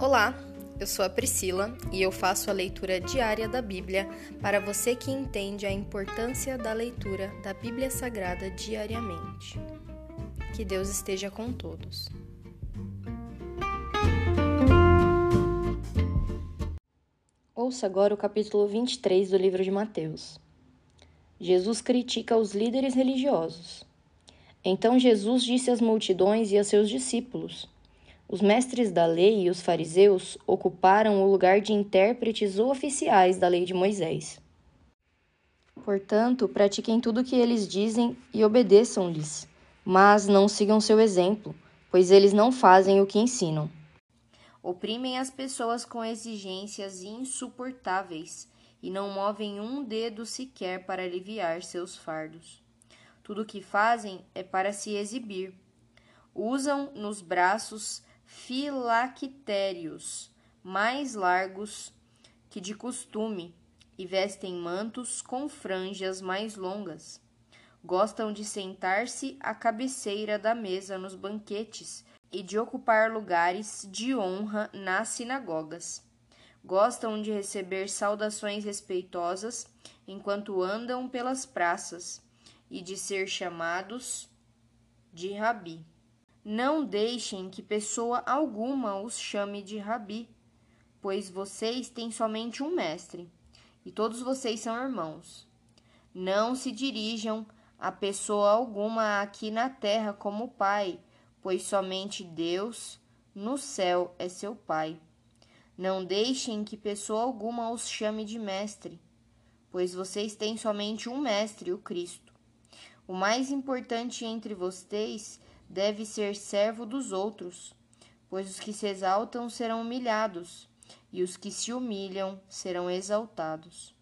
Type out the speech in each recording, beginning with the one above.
Olá, eu sou a Priscila e eu faço a leitura diária da Bíblia para você que entende a importância da leitura da Bíblia Sagrada diariamente. Que Deus esteja com todos. Ouça agora o capítulo 23 do livro de Mateus. Jesus critica os líderes religiosos. Então Jesus disse às multidões e a seus discípulos: Os mestres da lei e os fariseus ocuparam o lugar de intérpretes oficiais da lei de Moisés. Portanto, pratiquem tudo o que eles dizem e obedeçam-lhes, mas não sigam seu exemplo, pois eles não fazem o que ensinam. Oprimem as pessoas com exigências insuportáveis e não movem um dedo sequer para aliviar seus fardos. Tudo o que fazem é para se exibir. Usam nos braços filactérios mais largos que de costume e vestem mantos com franjas mais longas. Gostam de sentar-se à cabeceira da mesa nos banquetes e de ocupar lugares de honra nas sinagogas. Gostam de receber saudações respeitosas enquanto andam pelas praças e de ser chamados de Rabi. Não deixem que pessoa alguma os chame de Rabi, pois vocês têm somente um mestre, e todos vocês são irmãos. Não se dirijam a pessoa alguma aqui na terra como Pai, pois somente Deus no céu é seu Pai. Não deixem que pessoa alguma os chame de mestre, pois vocês têm somente um mestre, o Cristo. O mais importante entre vocês deve ser servo dos outros, pois os que se exaltam serão humilhados, e os que se humilham serão exaltados.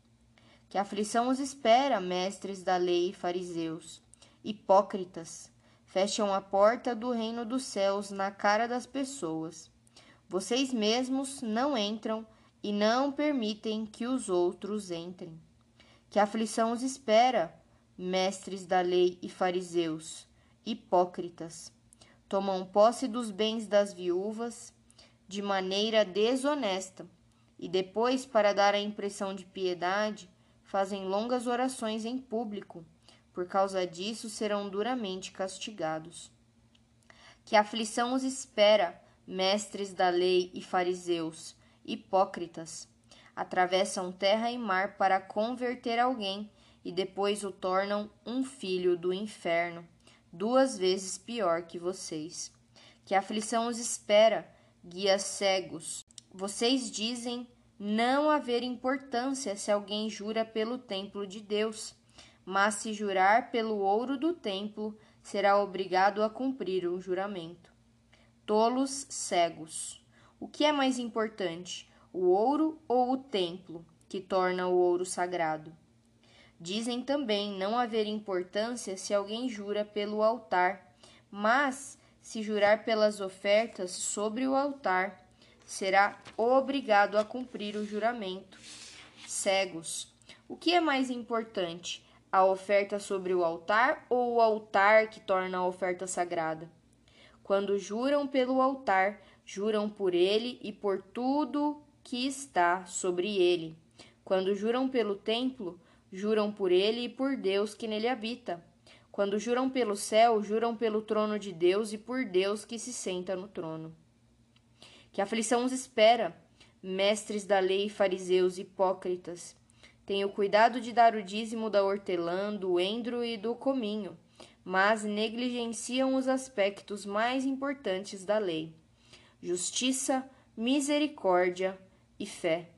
Que aflição os espera, mestres da lei e fariseus, hipócritas, fecham a porta do reino dos céus na cara das pessoas. Vocês mesmos não entram e não permitem que os outros entrem. Que aflição os espera, mestres da lei e fariseus, hipócritas, tomam posse dos bens das viúvas de maneira desonesta e depois, para dar a impressão de piedade, fazem longas orações em público. Por causa disso, serão duramente castigados. Que aflição os espera, mestres da lei e fariseus, hipócritas! Atravessam terra e mar para converter alguém e depois o tornam um filho do inferno, duas vezes pior que vocês. Que aflição os espera, guias cegos. Vocês dizem não haver importância se alguém jura pelo templo de Deus, mas se jurar pelo ouro do templo, será obrigado a cumprir o juramento. Tolos cegos. O que é mais importante, o ouro ou o templo, que torna o ouro sagrado? Dizem também não haver importância se alguém jura pelo altar, mas se jurar pelas ofertas sobre o altar, será obrigado a cumprir o juramento. Cegos. O que é mais importante, a oferta sobre o altar ou o altar que torna a oferta sagrada? Quando juram pelo altar, juram por ele e por tudo que está sobre ele. Quando juram pelo templo, juram por ele e por Deus que nele habita. Quando juram pelo céu, juram pelo trono de Deus e por Deus que se senta no trono. Que aflição os espera, mestres da lei, fariseus hipócritas. Tenho cuidado de dar o dízimo da hortelã, do endro e do cominho, mas negligenciam os aspectos mais importantes da lei: justiça, misericórdia e fé.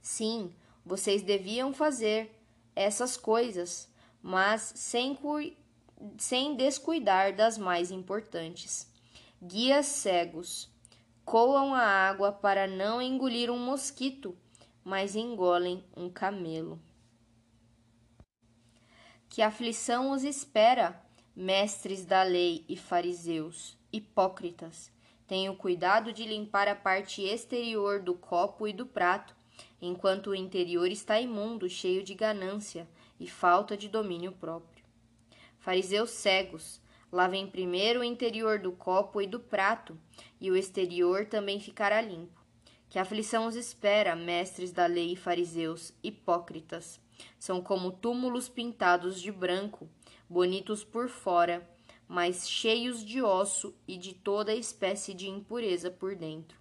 Sim, vocês deviam fazer essas coisas, mas sem, sem descuidar das mais importantes. Guias cegos coam a água para não engolir um mosquito, mas engolem um camelo. Que aflição os espera, mestres da lei e fariseus, hipócritas! Tenham cuidado de limpar a parte exterior do copo e do prato, enquanto o interior está imundo, cheio de ganância e falta de domínio próprio. Fariseus cegos, Lavem primeiro o interior do copo e do prato, e o exterior também ficará limpo. Que aflição os espera, mestres da lei e fariseus, hipócritas! São como túmulos pintados de branco, bonitos por fora, mas cheios de osso e de toda espécie de impureza por dentro.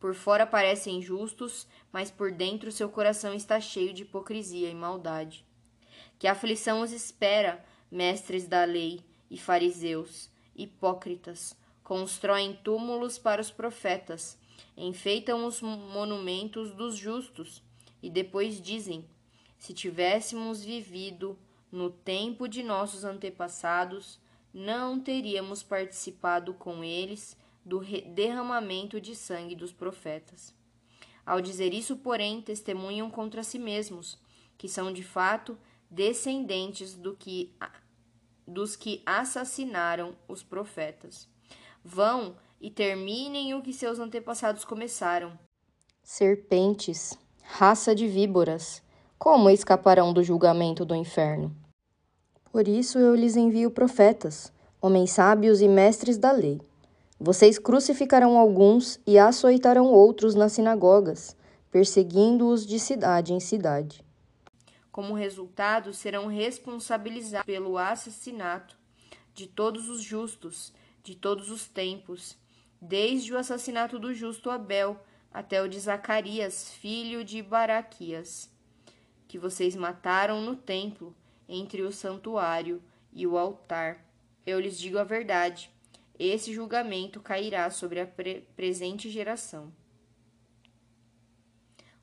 Por fora parecem justos, mas por dentro seu coração está cheio de hipocrisia e maldade. Que aflição os espera, mestres da lei e fariseus, hipócritas! Constroem túmulos para os profetas, enfeitam os monumentos dos justos, e depois dizem: se tivéssemos vivido no tempo de nossos antepassados, não teríamos participado com eles do derramamento de sangue dos profetas. Ao dizer isso, porém, testemunham contra si mesmos, que são de fato descendentes do que, dos que assassinaram os profetas. Vão e terminem o que seus antepassados começaram. Serpentes, raça de víboras, como escaparão do julgamento do inferno? Por isso eu lhes envio profetas, homens sábios e mestres da lei. Vocês crucificarão alguns e açoitarão outros nas sinagogas, perseguindo-os de cidade em cidade. Como resultado, serão responsabilizados pelo assassinato de todos os justos, de todos os tempos, desde o assassinato do justo Abel até o de Zacarias, filho de Baraquias, que vocês mataram no templo, entre o santuário e o altar. Eu lhes digo a verdade esse julgamento cairá sobre a pre presente geração.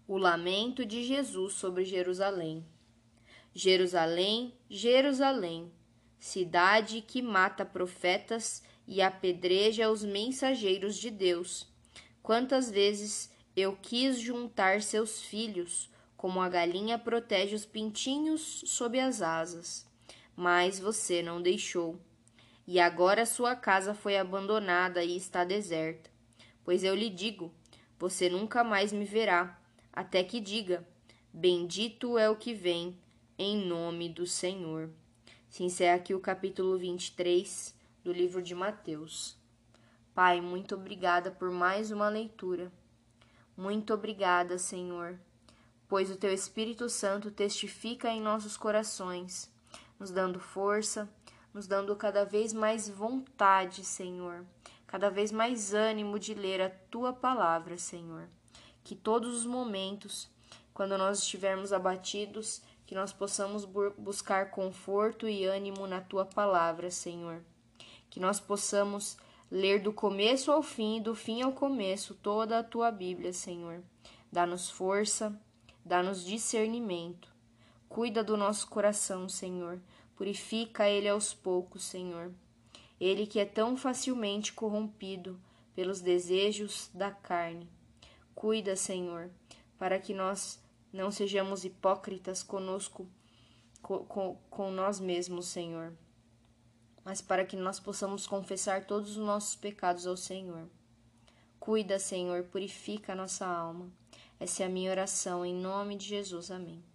O lamento de Jesus sobre Jerusalém. Jerusalém, Jerusalém, cidade que mata profetas e apedreja os mensageiros de Deus. Quantas vezes eu quis juntar seus filhos, como a galinha protege os pintinhos sob as asas, mas você não deixou e agora sua casa foi abandonada e está deserta. Pois eu lhe digo: você nunca mais me verá, até que diga: Bendito é o que vem, em nome do Senhor. Se encerra aqui o capítulo 23 do livro de Mateus. Pai, muito obrigada por mais uma leitura. Muito obrigada, Senhor, pois o Teu Espírito Santo testifica em nossos corações, nos dando força, nos dando cada vez mais vontade, Senhor, cada vez mais ânimo de ler a tua palavra, Senhor. Que todos os momentos, quando nós estivermos abatidos, que nós possamos buscar conforto e ânimo na tua palavra, Senhor. Que nós possamos ler do começo ao fim do fim ao começo toda a tua Bíblia, Senhor. Dá-nos força, dá-nos discernimento. Cuida do nosso coração, Senhor. Purifica ele aos poucos, Senhor. Ele que é tão facilmente corrompido pelos desejos da carne. Cuida, Senhor, para que nós não sejamos hipócritas conosco, com, com, com nós mesmos, Senhor, mas para que nós possamos confessar todos os nossos pecados ao Senhor. Cuida, Senhor, purifica a nossa alma. Essa é a minha oração, em nome de Jesus. Amém.